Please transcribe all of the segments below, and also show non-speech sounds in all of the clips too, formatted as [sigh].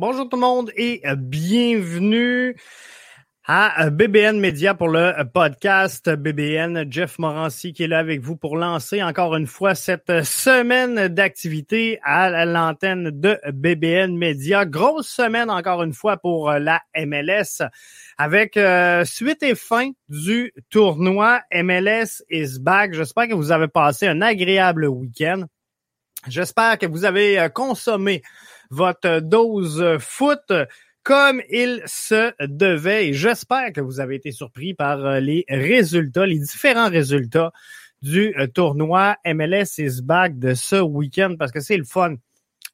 Bonjour tout le monde et bienvenue à BBN Media pour le podcast BBN. Jeff Morancy qui est là avec vous pour lancer encore une fois cette semaine d'activité à l'antenne de BBN Media. Grosse semaine encore une fois pour la MLS avec euh, suite et fin du tournoi MLS is back. J'espère que vous avez passé un agréable week-end. J'espère que vous avez euh, consommé votre dose foot comme il se devait. Et j'espère que vous avez été surpris par euh, les résultats, les différents résultats du euh, tournoi MLS is back de ce week-end parce que c'est le fun.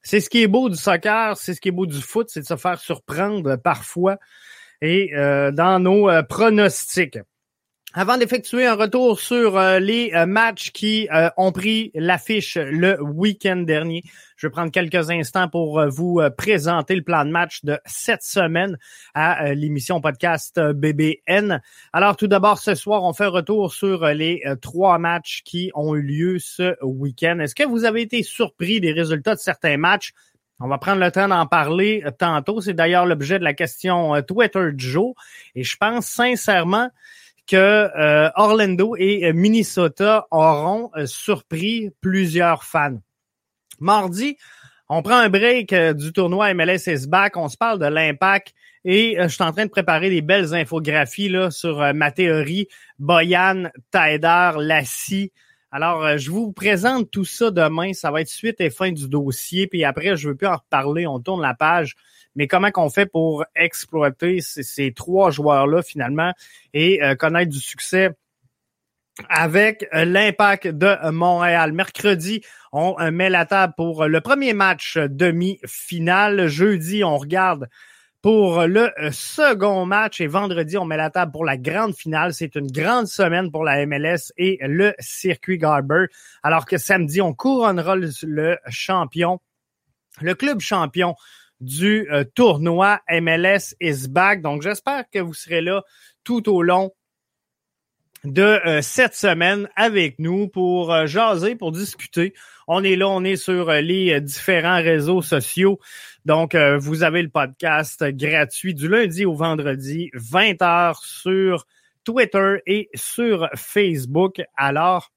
C'est ce qui est beau du soccer, c'est ce qui est beau du foot, c'est de se faire surprendre parfois et euh, dans nos pronostics. Avant d'effectuer un retour sur euh, les euh, matchs qui euh, ont pris l'affiche le week-end dernier, je vais prendre quelques instants pour vous présenter le plan de match de cette semaine à l'émission podcast BBN. Alors tout d'abord, ce soir, on fait un retour sur les trois matchs qui ont eu lieu ce week-end. Est-ce que vous avez été surpris des résultats de certains matchs? On va prendre le temps d'en parler tantôt. C'est d'ailleurs l'objet de la question Twitter du jour. Et je pense sincèrement que euh, Orlando et euh, Minnesota auront euh, surpris plusieurs fans. Mardi, on prend un break du tournoi MLS is back, on se parle de l'impact et je suis en train de préparer des belles infographies là, sur ma théorie, Boyan, Taider, Lassie. Alors, je vous présente tout ça demain. Ça va être suite et fin du dossier. Puis après, je veux plus en reparler. On tourne la page mais comment qu'on fait pour exploiter ces, trois joueurs-là finalement et euh, connaître du succès avec euh, l'impact de Montréal? Mercredi, on euh, met la table pour le premier match demi-finale. Jeudi, on regarde pour le second match et vendredi, on met la table pour la grande finale. C'est une grande semaine pour la MLS et le circuit Garber. Alors que samedi, on couronnera le champion, le club champion du euh, tournoi MLS is back. Donc, j'espère que vous serez là tout au long de euh, cette semaine avec nous pour euh, jaser, pour discuter. On est là, on est sur les différents réseaux sociaux. Donc, vous avez le podcast gratuit du lundi au vendredi, 20h sur Twitter et sur Facebook. Alors,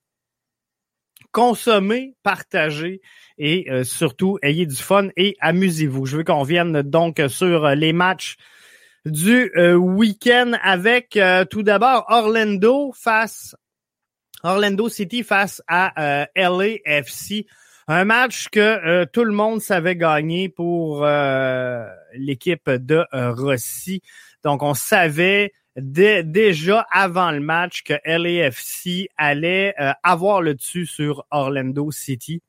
consommez, partagez et euh, surtout ayez du fun et amusez-vous. Je veux qu'on vienne donc sur euh, les matchs du euh, week-end avec tout d'abord Orlando face Orlando City face à LAFC. Un match que tout le monde savait gagner pour l'équipe de Rossi. Donc on savait déjà avant le match que LAFC allait avoir le dessus sur Orlando City.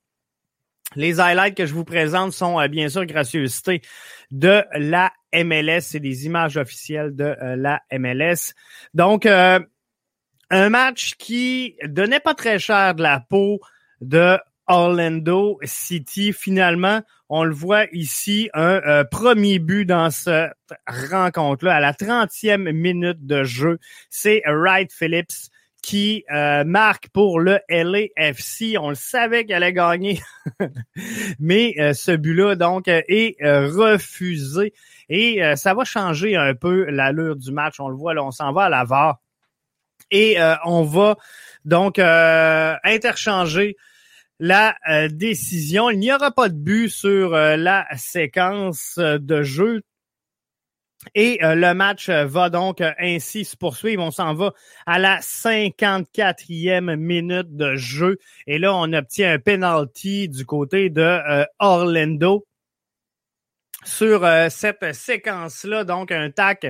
Les highlights que je vous présente sont euh, bien sûr gracieuseté de la MLS. C'est des images officielles de euh, la MLS. Donc, euh, un match qui donnait pas très cher de la peau de Orlando City. Finalement, on le voit ici, un premier but dans cette rencontre-là à la 30e minute de jeu. C'est Wright Phillips qui euh, marque pour le LAFC. On le savait qu'elle allait gagner, [laughs] mais euh, ce but-là donc est euh, refusé et ça va changer un peu l'allure du match. On le voit là, on s'en va à la et on va donc interchanger la décision. Il n'y aura pas de but sur la séquence de jeu et euh, le match euh, va donc euh, ainsi se poursuivre. On s'en va à la 54e minute de jeu. Et là, on obtient un penalty du côté de Orlando sur cette séquence-là. Donc, un tac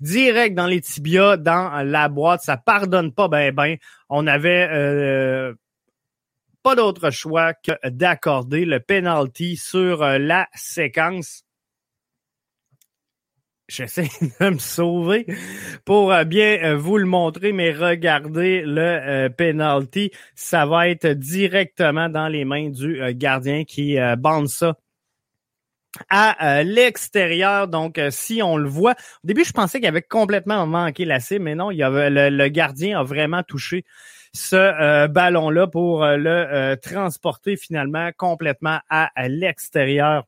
direct dans les tibias, dans la boîte. Ça pardonne pas ben ben. On avait pas d'autre choix que d'accorder le penalty sur la séquence j'essaie [laughs] de me sauver pour euh, bien euh, vous le montrer, mais regardez le euh, penalty. Ça va être directement dans les mains du gardien qui bande ça à l'extérieur. Donc, si on le voit, au début, je pensais qu'il avait complètement manqué la cible, mais non, il le, gardien a vraiment touché ce ballon-là pour le transporter finalement complètement à l'extérieur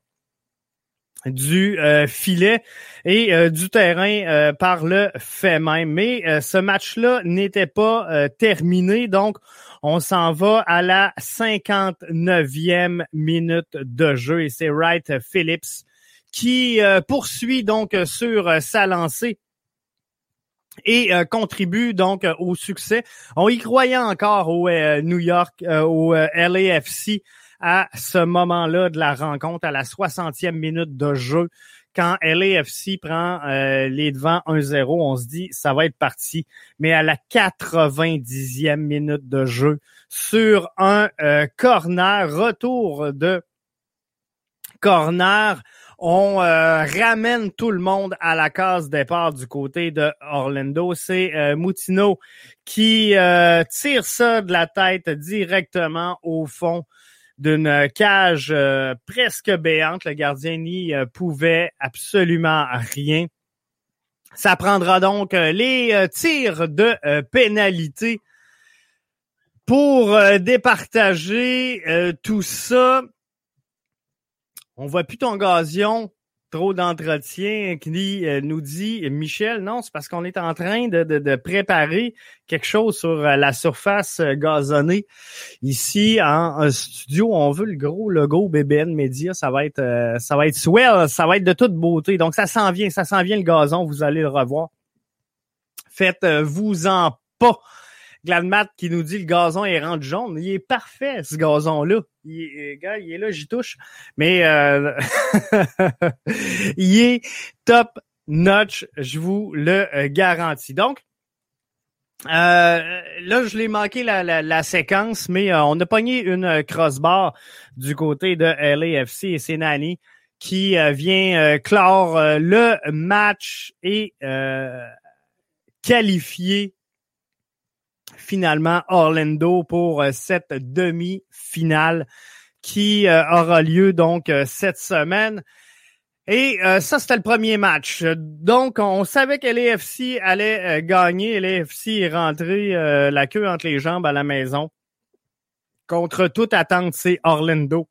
du filet et du terrain par le fait même. Mais ce match-là n'était pas terminé, donc on s'en va à la 59e minute de jeu et c'est Wright Phillips qui poursuit donc sur sa lancée et euh, contribue donc euh, au succès. On y croyait encore au euh, New York, au LAFC à ce moment-là de la rencontre, à la 60e minute de jeu. Quand LAFC prend les devants 1-0, on se dit ça va être parti. Mais à la 90e minute de jeu, sur un corner, retour de corner, on euh, ramène tout le monde à la case départ du côté de Orlando. C'est euh, Moutino qui euh, tire ça de la tête directement au fond d'une cage presque béante. Le gardien n'y pouvait absolument rien. Ça prendra donc les tirs de pénalité pour départager tout ça. On voit plus ton gazion, trop d'entretien, qui euh, nous dit Michel, non, c'est parce qu'on est en train de, préparer quelque chose sur euh, la surface euh, gazonnée. Ici, en, studio, on veut le gros logo BBN Media, ça va être ça va être swell, ça va être de toute beauté. Donc ça s'en vient, ça s'en vient le gazon, vous allez le revoir. Faites-vous en pas. Gladmat qui nous dit le gazon est rendu jaune. Il est parfait, ce gazon-là. Il, est, gars, il est là, j'y touche. Mais euh, [laughs] il est top notch, je vous le euh, garantis. Donc, euh, là, je l'ai manqué la, séquence, mais on a pogné une crossbar du côté de LAFC et c'est Nani qui vient clore le match et qualifier finalement Orlando pour euh, cette demi-finale qui euh, aura lieu donc euh, cette semaine. Et ça, c'était le premier match. Donc, on savait que l'AFC allait gagner. L'AFC est rentré la queue entre les jambes à la maison. Contre toute attente, c'est Orlando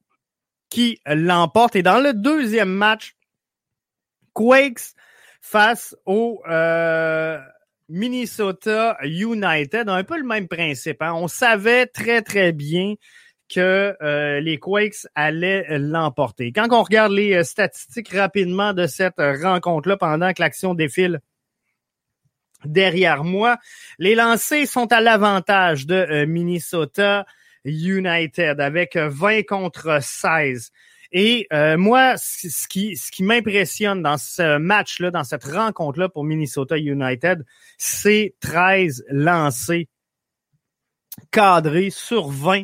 qui l'emporte. Et dans le deuxième match, Quakes face au Minnesota United, un peu le même principe. Hein. On savait très, très bien que euh, les Quakes allaient l'emporter. Quand on regarde les euh, statistiques rapidement de cette rencontre-là pendant que l'action défile derrière moi, les lancers sont à l'avantage de euh, Minnesota United avec 20 contre 16. Et euh, moi, ce qui, ce qui m'impressionne dans ce match-là, dans cette rencontre-là pour Minnesota United, c'est 13 lancés cadrés sur 20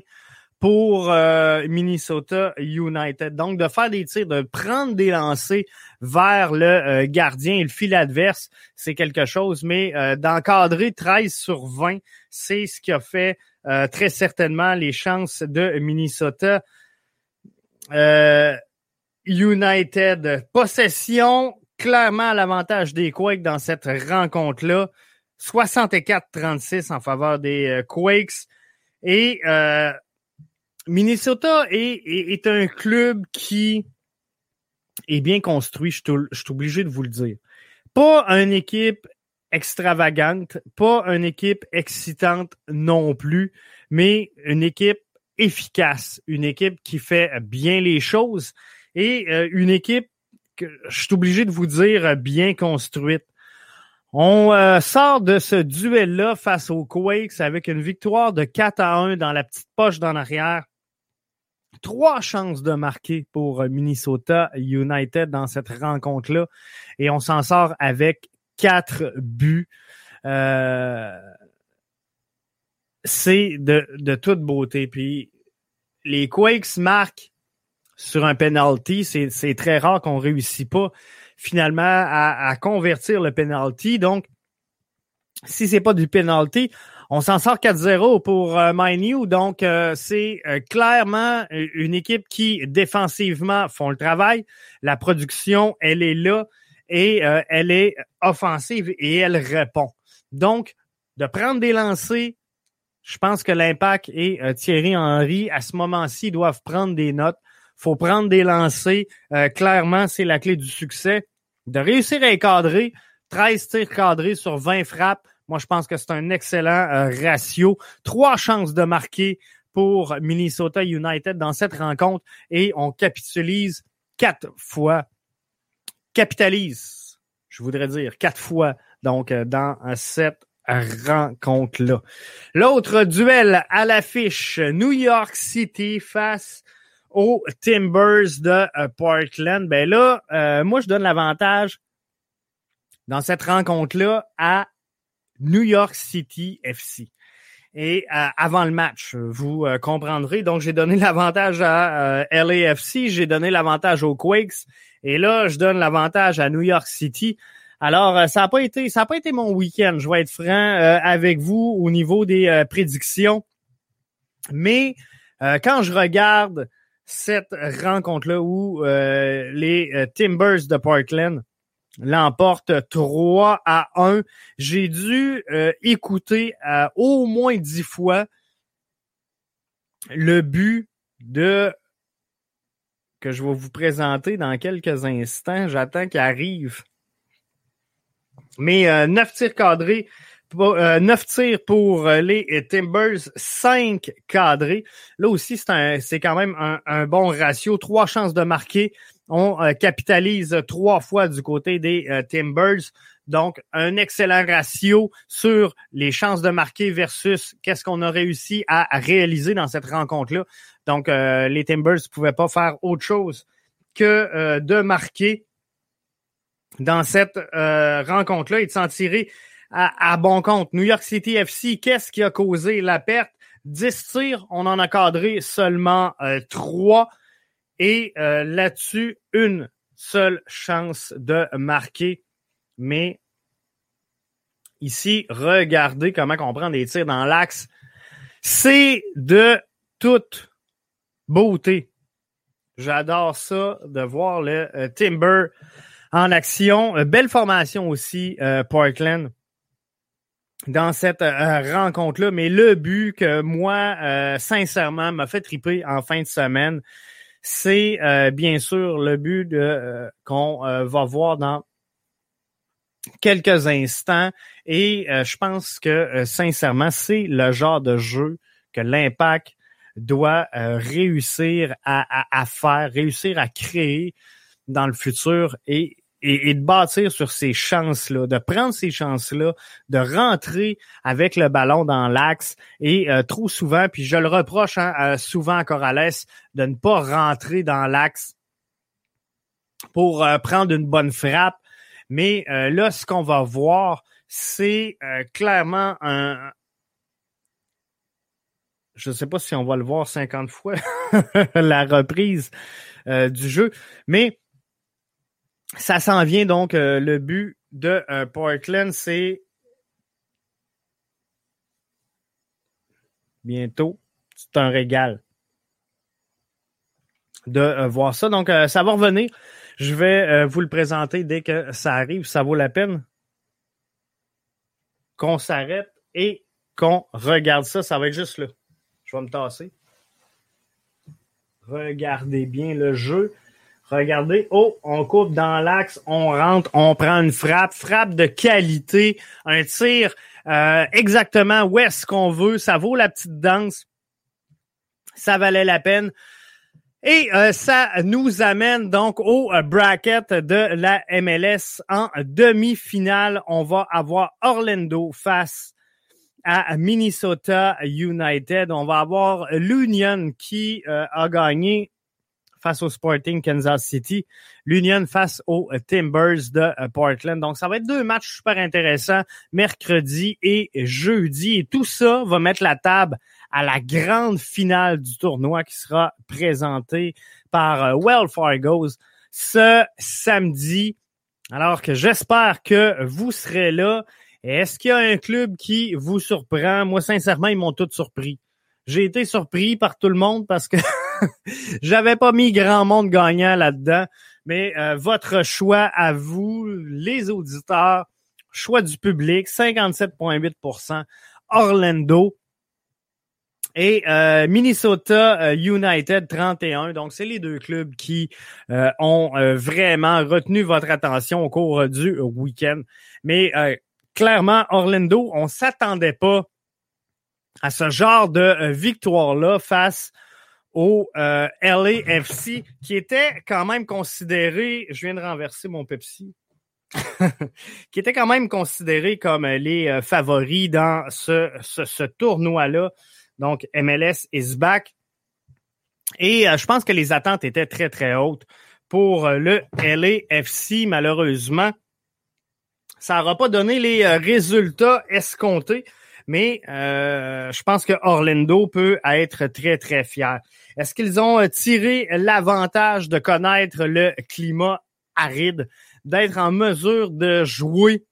pour euh, Minnesota United. Donc, de faire des tirs, de prendre des lancers vers le euh, gardien et le fil adverse, c'est quelque chose, mais d'encadrer 13 sur 20, c'est ce qui a fait très certainement les chances de Minnesota euh, United, possession, clairement à l'avantage des Quakes dans cette rencontre-là. 64-36 en faveur des euh, Quakes. Et euh, Minnesota est, est, un club qui est bien construit, je suis obligé de vous le dire. Pas une équipe extravagante, pas une équipe excitante non plus, mais une équipe efficace, une équipe qui fait bien les choses et euh, une équipe que je suis obligé de vous dire bien construite. On euh, sort de ce duel-là face aux Quakes avec une victoire de 4 à 1 dans la petite poche d'en arrière. Trois chances de marquer pour Minnesota United dans cette rencontre-là. Et on s'en sort avec quatre buts. Euh, c'est de, de toute beauté. Puis les Quakes marquent sur un penalty. C'est très rare qu'on réussit pas finalement à, convertir le penalty. Donc, si c'est pas du penalty, on s'en sort 4-0 pour euh. Donc, euh, c'est euh, clairement une équipe qui, défensivement, font le travail. La production, elle est là et elle est offensive et elle répond. Donc, de prendre des lancers, je pense que l'impact et euh, Thierry Henry, à ce moment-ci, doivent prendre des notes. faut prendre des lancers. Euh, clairement, c'est la clé du succès. De réussir à encadrer 13 tirs cadrés sur 20 frappes. Moi, je pense que c'est un excellent euh, ratio. Trois chances de marquer pour Minnesota United dans cette rencontre et on capitalise quatre fois. Capitalise, je voudrais dire, quatre fois donc dans cette rencontre-là. L'autre duel à l'affiche, New York City face aux Timbers de euh, Portland. Ben là, euh, moi, je donne l'avantage dans cette rencontre-là à New York City FC. Et euh, avant le match, vous comprendrez. Donc, j'ai donné [laughs] l'avantage à LAFC, j'ai donné l'avantage aux Quakes. Et là, je donne l'avantage à New York City. Alors, euh, ça n'a pas été, ça a pas été mon week-end. Je vais être franc euh, avec vous au niveau des euh, prédictions. Mais quand je regarde cette rencontre-là où les Timbers de Parkland l'emportent 3 à 1, j'ai dû écouter au moins dix fois le but de que je vais vous présenter dans quelques instants. J'attends qu'il arrive. Mais euh, neuf tirs cadrés, euh, neuf tirs pour euh, les Timbers, cinq cadrés. Là aussi, c'est quand même un, bon ratio. Trois chances de marquer. On capitalise trois fois du côté des Timbers. Donc, un excellent ratio sur les chances de marquer versus qu'est-ce qu'on a réussi à, réaliser dans cette rencontre-là. Donc, les Timbers ne pouvaient pas faire autre chose que de marquer dans cette euh, rencontre-là et de s'en tirer à, bon compte. New York City FC, qu'est-ce qui a causé la perte? 10 tirs, on en a cadré seulement euh, 3. Et euh, là-dessus, une seule chance de marquer. Mais ici, regardez comment on prend des tirs dans l'axe. C'est de toute beauté. J'adore ça, de voir le euh, Timber en action. Euh, belle formation aussi, euh, Portland, dans cette euh, rencontre-là. Mais le but que moi, sincèrement, m'a fait triper en fin de semaine, c'est bien sûr le but de qu'on va voir dans quelques instants. Et je pense que sincèrement, c'est le genre de jeu que l'impact doit réussir à, faire, réussir à créer dans le futur et, et, de bâtir sur ces chances-là, de prendre ces chances-là, de rentrer avec le ballon dans l'axe et euh, trop souvent, puis je le reproche hein, souvent à Corrales de ne pas rentrer dans l'axe pour euh, prendre une bonne frappe. Mais euh, là, ce qu'on va voir, c'est clairement un, je ne sais pas si on va le voir 50 fois, [laughs] la reprise du jeu, mais ça s'en vient donc euh, le but de euh, c'est bientôt. C'est un régal de euh, voir ça. Donc, ça va revenir. Je vais vous le présenter dès que ça arrive. Ça vaut la peine qu'on s'arrête et qu'on regarde ça. Ça va être juste là. Je vais me tasser. Regardez bien le jeu. Regardez, oh, on coupe dans l'axe, on rentre, on prend une frappe, frappe de qualité, un tir euh, exactement où est-ce qu'on veut, ça vaut la petite danse, ça valait la peine. Et euh, ça nous amène donc au euh, bracket de la MLS en demi-finale. On va avoir Orlando face à Minnesota United. On va avoir l'Union qui a gagné face au Sporting Kansas City, l'Union face aux Timbers de euh, Portland. Donc, ça va être deux matchs super intéressants mercredi et jeudi. Et tout ça va mettre la table à la grande finale du tournoi qui sera présentée par euh, Well Fargo's ce samedi. Alors que j'espère que vous serez là. Est-ce qu'il y a un club qui vous surprend? Moi, sincèrement, ils m'ont tous surpris. J'ai été surpris par tout le monde parce que [laughs] [laughs] J'avais pas mis grand monde gagnant là-dedans, mais euh, votre choix à vous, les auditeurs, choix du public, 57,8% Orlando. Et euh, Minnesota euh, United 31. Donc, c'est les deux clubs qui euh, ont vraiment retenu votre attention au cours du week-end. Mais clairement, Orlando, on s'attendait pas à ce genre de victoire-là face au LAFC, qui était quand même considéré, je viens de renverser mon Pepsi, [laughs] qui était quand même considéré comme les favoris dans ce, ce, ce tournoi-là. Donc, MLS is back. Et euh, je pense que les attentes étaient très, très hautes pour euh, le LAFC, malheureusement. Ça n'aura pas donné les euh, résultats escomptés, mais je pense que Orlando peut être très, très fier. Est-ce qu'ils ont tiré l'avantage de connaître le climat aride, d'être en mesure de jouer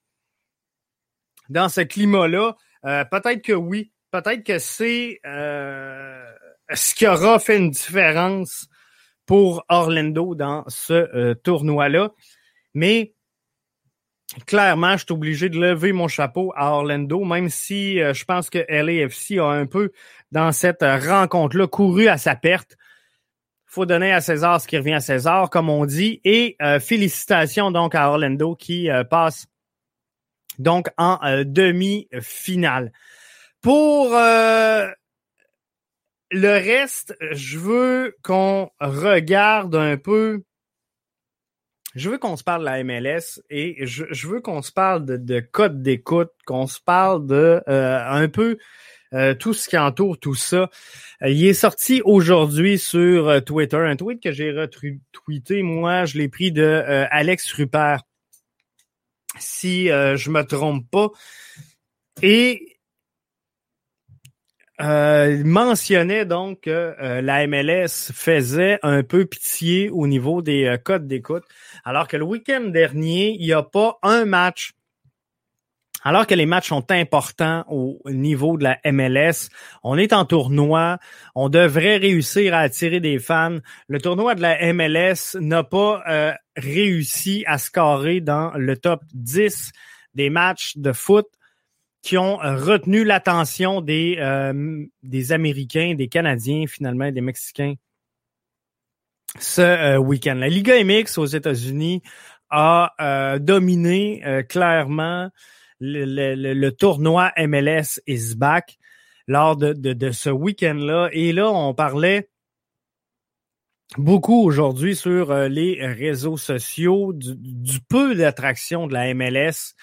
dans ce climat-là? Peut-être que oui peut-être que c'est euh, ce qui aura fait une différence pour Orlando dans ce euh, tournoi-là. Mais clairement, je suis obligé de lever mon chapeau à Orlando, même si euh, je pense que LAFC a un peu, dans cette rencontre-là, couru à sa perte. faut donner à César ce qui revient à César, comme on dit. Et félicitations donc à Orlando qui passe donc en demi-finale. Pour euh, le reste, je veux qu'on regarde un peu. Je veux qu'on se parle de la MLS et je, veux qu'on se parle de, de code d'écoute, qu'on se parle de euh, un peu euh, tout ce qui entoure tout ça. il est sorti aujourd'hui sur Twitter, un tweet que j'ai retweeté. Moi, je l'ai pris de Alex Rupert, si je me trompe pas. Et euh, mentionnait donc que euh, la MLS faisait un peu pitié au niveau des euh, codes d'écoute, alors que le week-end dernier, il n'y a pas un match. Alors que les matchs sont importants au niveau de la MLS, on est en tournoi, on devrait réussir à attirer des fans. Le tournoi de la MLS n'a pas euh, réussi à scorer dans le top 10 des matchs de foot qui ont euh, retenu l'attention des, euh, des Américains, des Canadiens, finalement, des Mexicains ce euh, week-end. La Liga MX aux États-Unis a dominé clairement le, tournoi MLS is back lors de, de, ce week-end-là. Et là, on parlait beaucoup aujourd'hui sur les réseaux sociaux du, du peu d'attraction de la MLS.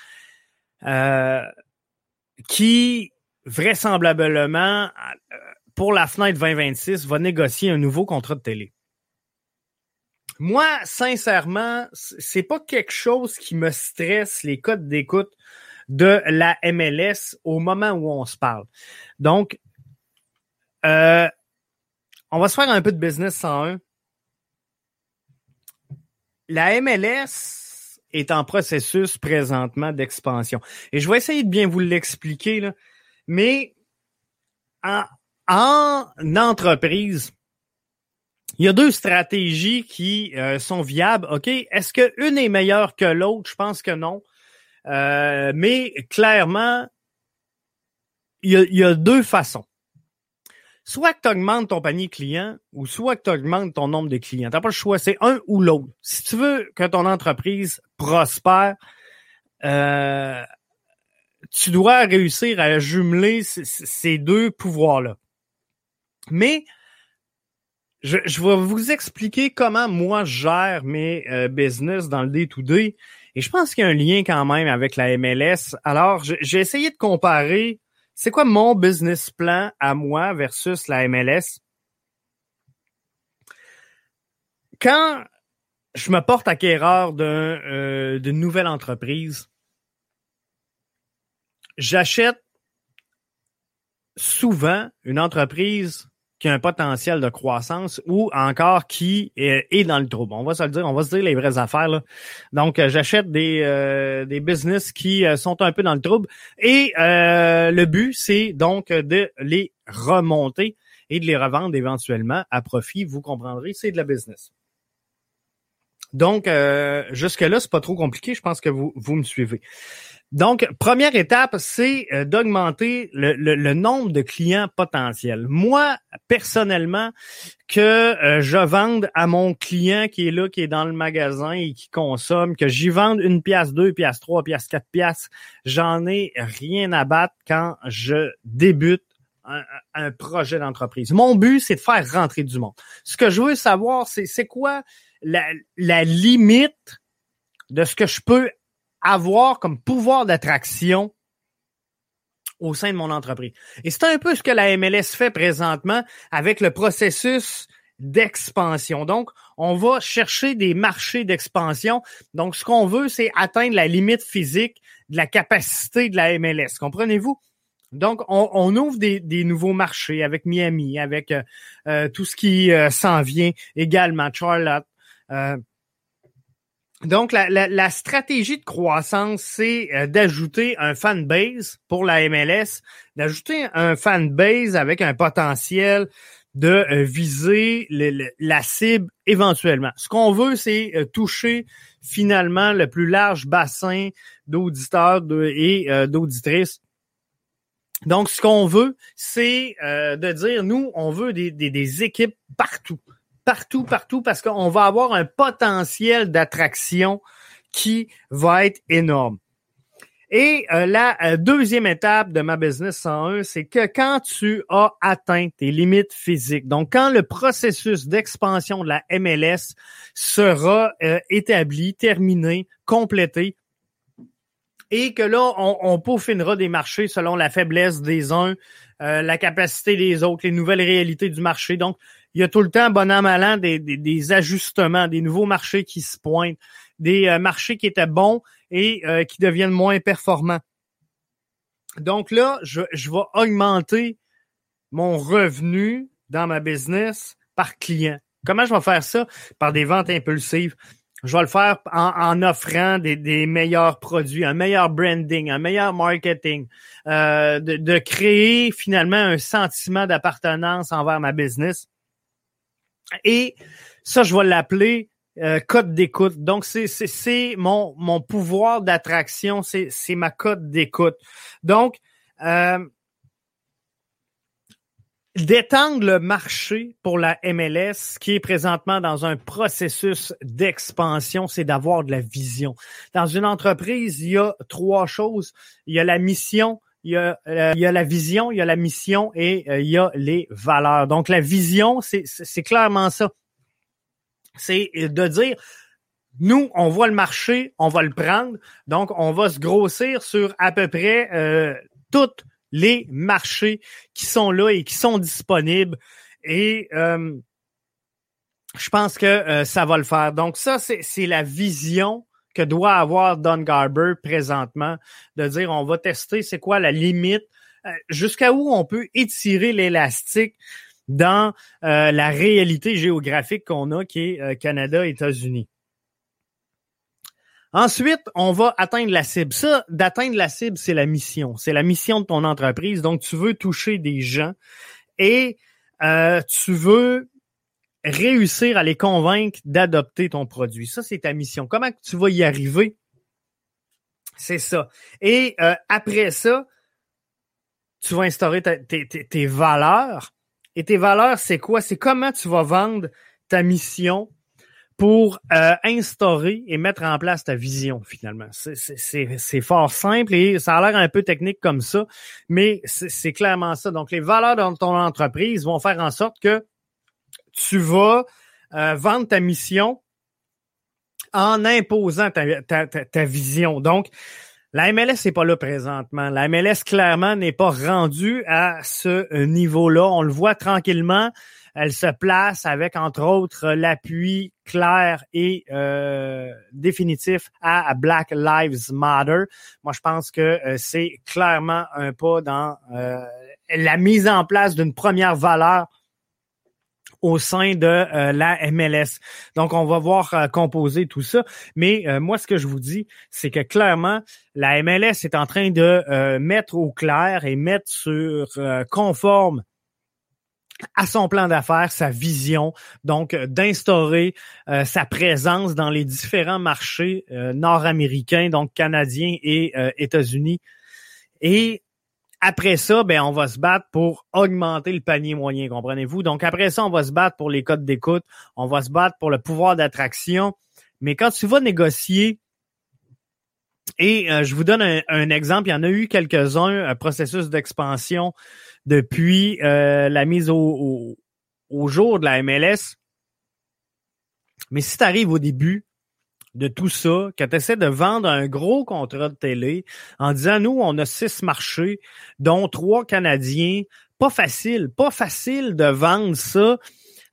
Qui vraisemblablement, euh, pour la fenêtre 2026, va négocier un nouveau contrat de télé. Moi, sincèrement, c'est pas quelque chose qui me stresse les codes d'écoute de la MLS au moment où on se parle. Donc, euh, on va se faire un peu de business sans un. La MLS est en processus présentement d'expansion. Et je vais essayer de bien vous l'expliquer, là. mais en, en, entreprise, il y a deux stratégies qui euh, sont viables. OK, est-ce qu'une est meilleure que l'autre? Je pense que non. Euh, mais clairement, il y, a, il y a deux façons soit que tu augmentes ton panier client ou soit que tu augmentes ton nombre de clients. Tu n'as pas le choix, c'est un ou l'autre. Si tu veux que ton entreprise prospère, euh, tu dois réussir à jumeler ces deux pouvoirs-là. Mais je, vais vous expliquer comment moi je gère mes euh, business dans le day-to-day. Et je pense qu'il y a un lien quand même avec la MLS. Alors, j'ai essayé de comparer c'est quoi mon business plan à moi versus la MLS? Quand je me porte acquéreur euh, d'une nouvelle entreprise, j'achète souvent une entreprise qui a un potentiel de croissance ou encore qui est, dans le trouble. On va se le dire, on va se dire les vraies affaires. Donc, euh, j'achète des, euh, des business qui euh, sont un peu dans le trouble et le but, c'est donc de les remonter et de les revendre éventuellement à profit. Vous comprendrez, c'est de la business. Donc, jusque-là, c'est pas trop compliqué. Je pense que vous, vous me suivez. Donc, première étape, c'est euh, d'augmenter le, nombre de clients potentiels. Moi, personnellement, que euh, je vende à mon client qui est là, qui est dans le magasin et qui consomme, que j'y vende une pièce, deux pièces, trois pièces, quatre pièces, j'en ai rien à battre quand je débute un, projet d'entreprise. Mon but, c'est de faire rentrer du monde. Ce que je veux savoir, c'est c'est quoi la, la limite de ce que je peux avoir comme pouvoir d'attraction au sein de mon entreprise. Et c'est un peu ce que la MLS fait présentement avec le processus d'expansion. Donc, on va chercher des marchés d'expansion. Donc, ce qu'on veut, c'est atteindre la limite physique de la capacité de la MLS. Comprenez-vous? Donc, on, ouvre des, nouveaux marchés avec Miami, avec euh, euh, tout ce qui euh, s'en vient également, Charlotte. Donc, la, stratégie de croissance, c'est euh, d'ajouter un fan base pour la MLS, d'ajouter un fan base avec un potentiel de euh, viser la cible éventuellement. Ce qu'on veut, c'est euh, toucher finalement le plus large bassin d'auditeurs et d'auditrices. Donc, ce qu'on veut, c'est de dire, nous, on veut des équipes partout partout, partout, parce qu'on va avoir un potentiel d'attraction qui va être énorme. Et euh, la euh, deuxième étape de ma business 101, c'est que quand tu as atteint tes limites physiques, donc quand le processus d'expansion de la MLS sera euh, établi, terminé, complété, et que là, on, on, peaufinera des marchés selon la faiblesse des uns, la capacité des autres, les nouvelles réalités du marché. Donc, il y a tout le temps, bon an, mal des, des, ajustements, des nouveaux marchés qui se pointent, des euh, marchés qui étaient bons et euh, qui deviennent moins performants. Donc là, je, je vais augmenter mon revenu dans ma business par client. Comment je vais faire ça? Par des ventes impulsives. Je vais le faire en, offrant des, des, meilleurs produits, un meilleur branding, un meilleur marketing, euh, de, de, créer finalement un sentiment d'appartenance envers ma business. Et ça, je vais l'appeler euh, code d'écoute. Donc, c'est mon, mon pouvoir d'attraction, c'est ma code d'écoute. Donc, euh, d'étendre le marché pour la MLS, qui est présentement dans un processus d'expansion, c'est d'avoir de la vision. Dans une entreprise, il y a trois choses. Il y a la mission, il y, a, euh, il y a la vision, il y a la mission et euh, il y a les valeurs. Donc la vision, c'est clairement ça. C'est de dire, nous, on voit le marché, on va le prendre, donc on va se grossir sur à peu près euh, tous les marchés qui sont là et qui sont disponibles. Et je pense que ça va le faire. Donc ça, c'est la vision que doit avoir Don Garber présentement, de dire on va tester c'est quoi la limite, euh, jusqu'à où on peut étirer l'élastique dans euh, la réalité géographique qu'on a qui est euh, Canada-États-Unis. Ensuite, on va atteindre la cible. Ça, d'atteindre la cible, c'est la mission. C'est la mission de ton entreprise. Donc, tu veux toucher des gens et tu veux réussir à les convaincre d'adopter ton produit. Ça, c'est ta mission. Comment tu vas y arriver? C'est ça. Et euh, après ça, tu vas instaurer tes, valeurs. Et tes valeurs, c'est quoi? C'est comment tu vas vendre ta mission pour euh, instaurer et mettre en place ta vision, finalement. C'est fort simple et ça a l'air un peu technique comme ça, mais c'est clairement ça. Donc, les valeurs de ton entreprise vont faire en sorte que tu vas euh, vendre ta mission en imposant ta, vision. Donc, la MLS n'est pas là présentement. La MLS, clairement, n'est pas rendue à ce euh, niveau-là. On le voit tranquillement. Elle se place avec, entre autres, l'appui clair et euh, définitif à Black Lives Matter. Moi, je pense que c'est clairement un pas dans la mise en place d'une première valeur au sein de euh, la MLS. Donc, on va voir euh, composer tout ça. Mais euh, moi, ce que je vous dis, c'est que clairement, la MLS est en train de mettre au clair et mettre sur conforme à son plan d'affaires, sa vision, donc d'instaurer sa présence dans les différents marchés nord-américains, donc canadiens et États-Unis. Et après ça, ben on va se battre pour augmenter le panier moyen, comprenez-vous? Donc après ça, on va se battre pour les codes d'écoute, on va se battre pour le pouvoir d'attraction. Mais quand tu vas négocier et je vous donne un, exemple, il y en a eu quelques-uns, un processus d'expansion depuis euh, la mise au, jour de la MLS. Mais si tu arrives au début de tout ça, que tu essaies de vendre un gros contrat de télé en disant, nous, on a six marchés, dont trois Canadiens, pas facile, pas facile de vendre ça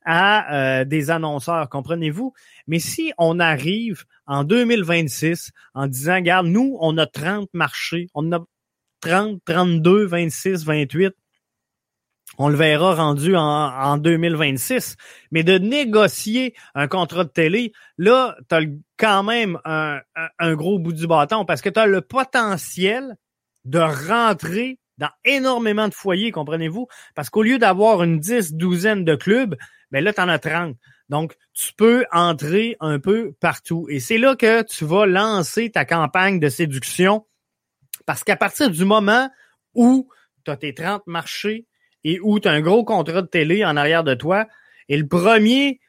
à euh, des annonceurs, comprenez-vous? Mais si on arrive en 2026 en disant, regarde, nous, on a 30 marchés, on a 30, 32, 26, 28, on le verra rendu en, 2026. Mais de négocier un contrat de télé, là, tu as quand même un, gros bout du bâton parce que tu as le potentiel de rentrer dans énormément de foyers, comprenez-vous? Parce qu'au lieu d'avoir une dix, douzaine de clubs, ben là, tu en as 30. Donc, tu peux entrer un peu partout. Et c'est là que tu vas lancer ta campagne de séduction. Parce qu'à partir du moment où tu as tes 30 marchés, et où tu as un gros contrat de télé en arrière de toi. Et le premier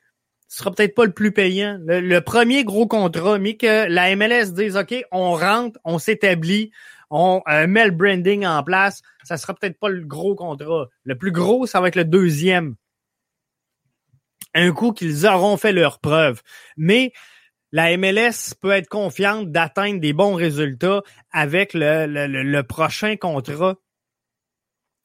sera peut-être pas le plus payant. Le, premier gros contrat, mais que la MLS dise OK, on rentre, on s'établit, on euh, met le branding en place, ça sera peut-être pas le gros contrat. Le plus gros, ça va être le deuxième. Un coup qu'ils auront fait leur preuve. Mais la MLS peut être confiante d'atteindre des bons résultats avec le, le prochain contrat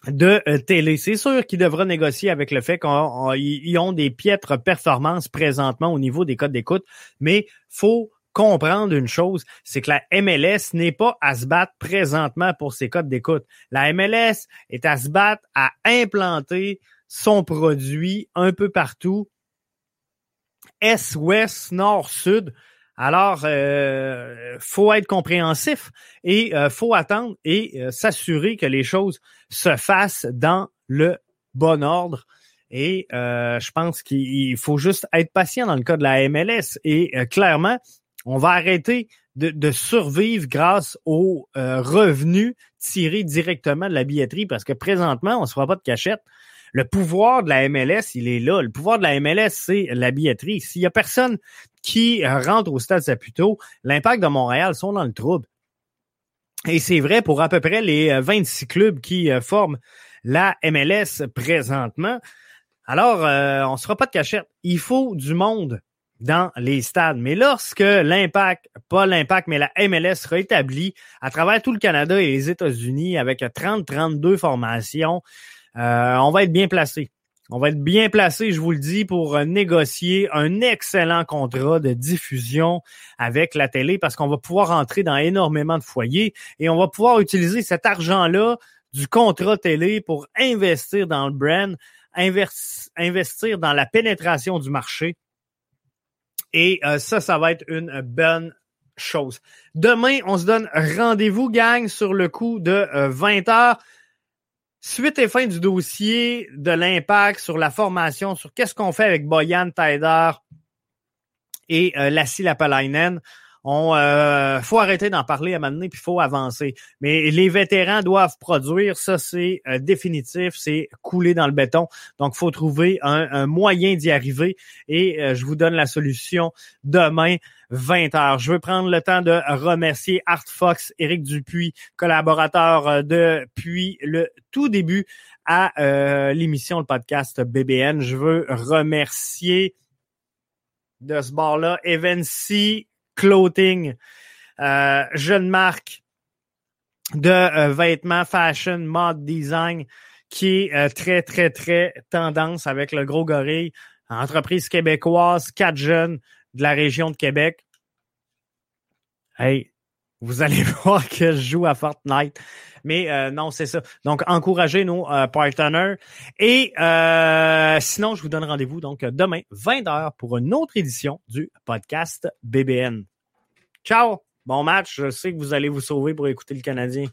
de euh, télé. C'est sûr qu'il devra négocier avec le fait qu'ils ont des piètres performances présentement au niveau des codes d'écoute, mais faut comprendre une chose, c'est que la MLS n'est pas à se battre présentement pour ses codes d'écoute. La MLS est à se battre à implanter son produit un peu partout, est, ouest, nord, sud, alors, euh, faut être compréhensif et euh, faut attendre et euh, s'assurer que les choses se fassent dans le bon ordre. Et euh, je pense qu'il faut juste être patient dans le cas de la MLS. Et clairement, on va arrêter de, survivre grâce aux revenus tirés directement de la billetterie parce que présentement, on ne se fera pas de cachette. Le pouvoir de la MLS, il est là. Le pouvoir de la MLS, c'est la billetterie. S'il y a personne qui rentre au stade Saputo, l'impact de Montréal sont dans le trouble. Et c'est vrai pour à peu près les 26 euh, clubs qui euh, forment la MLS présentement. Alors, euh, on ne se fera pas de cachette. Il faut du monde dans les stades. Mais lorsque l'impact, pas l'impact, mais la MLS sera établie à travers tout le Canada et les États-Unis avec 30-32 formations, euh, on va être bien placé. On va être bien placé, je vous le dis, pour négocier un excellent contrat de diffusion avec la télé parce qu'on va pouvoir entrer dans énormément de foyers et on va pouvoir utiliser cet argent-là du contrat télé pour investir dans le brand, investir dans la pénétration du marché. Et euh, ça, ça va être une bonne chose. Demain, on se donne rendez-vous, gang, sur le coup de 20 euh, heures. Suite et fin du dossier de l'impact sur la formation, sur qu'est-ce qu'on fait avec Boyan Taider et euh, Lassie Lapalainen. On euh, faut arrêter d'en parler à un moment donné, puis faut avancer. Mais les vétérans doivent produire, ça c'est euh, définitif, c'est couler dans le béton. Donc, faut trouver un, moyen d'y arriver. Et euh, je vous donne la solution demain. 20 heures. Je veux prendre le temps de remercier Art Fox, Éric Dupuis, collaborateur depuis le tout début à l'émission, le podcast BBN. Je veux remercier de ce bord-là, Evancy clothing, euh, jeune marque de euh, vêtements, fashion, mode, design, qui est euh, très, très, très tendance avec le gros gorille. Entreprise québécoise, quatre jeunes de la région de Québec. Hey, vous allez [laughs] voir que je joue à Fortnite. Mais non, c'est ça. Donc, encouragez nos partenaires. Et sinon, je vous donne rendez-vous donc demain, 20h, pour une autre édition du podcast BBN. Ciao! Bon match. Je sais que vous allez vous sauver pour écouter le Canadien.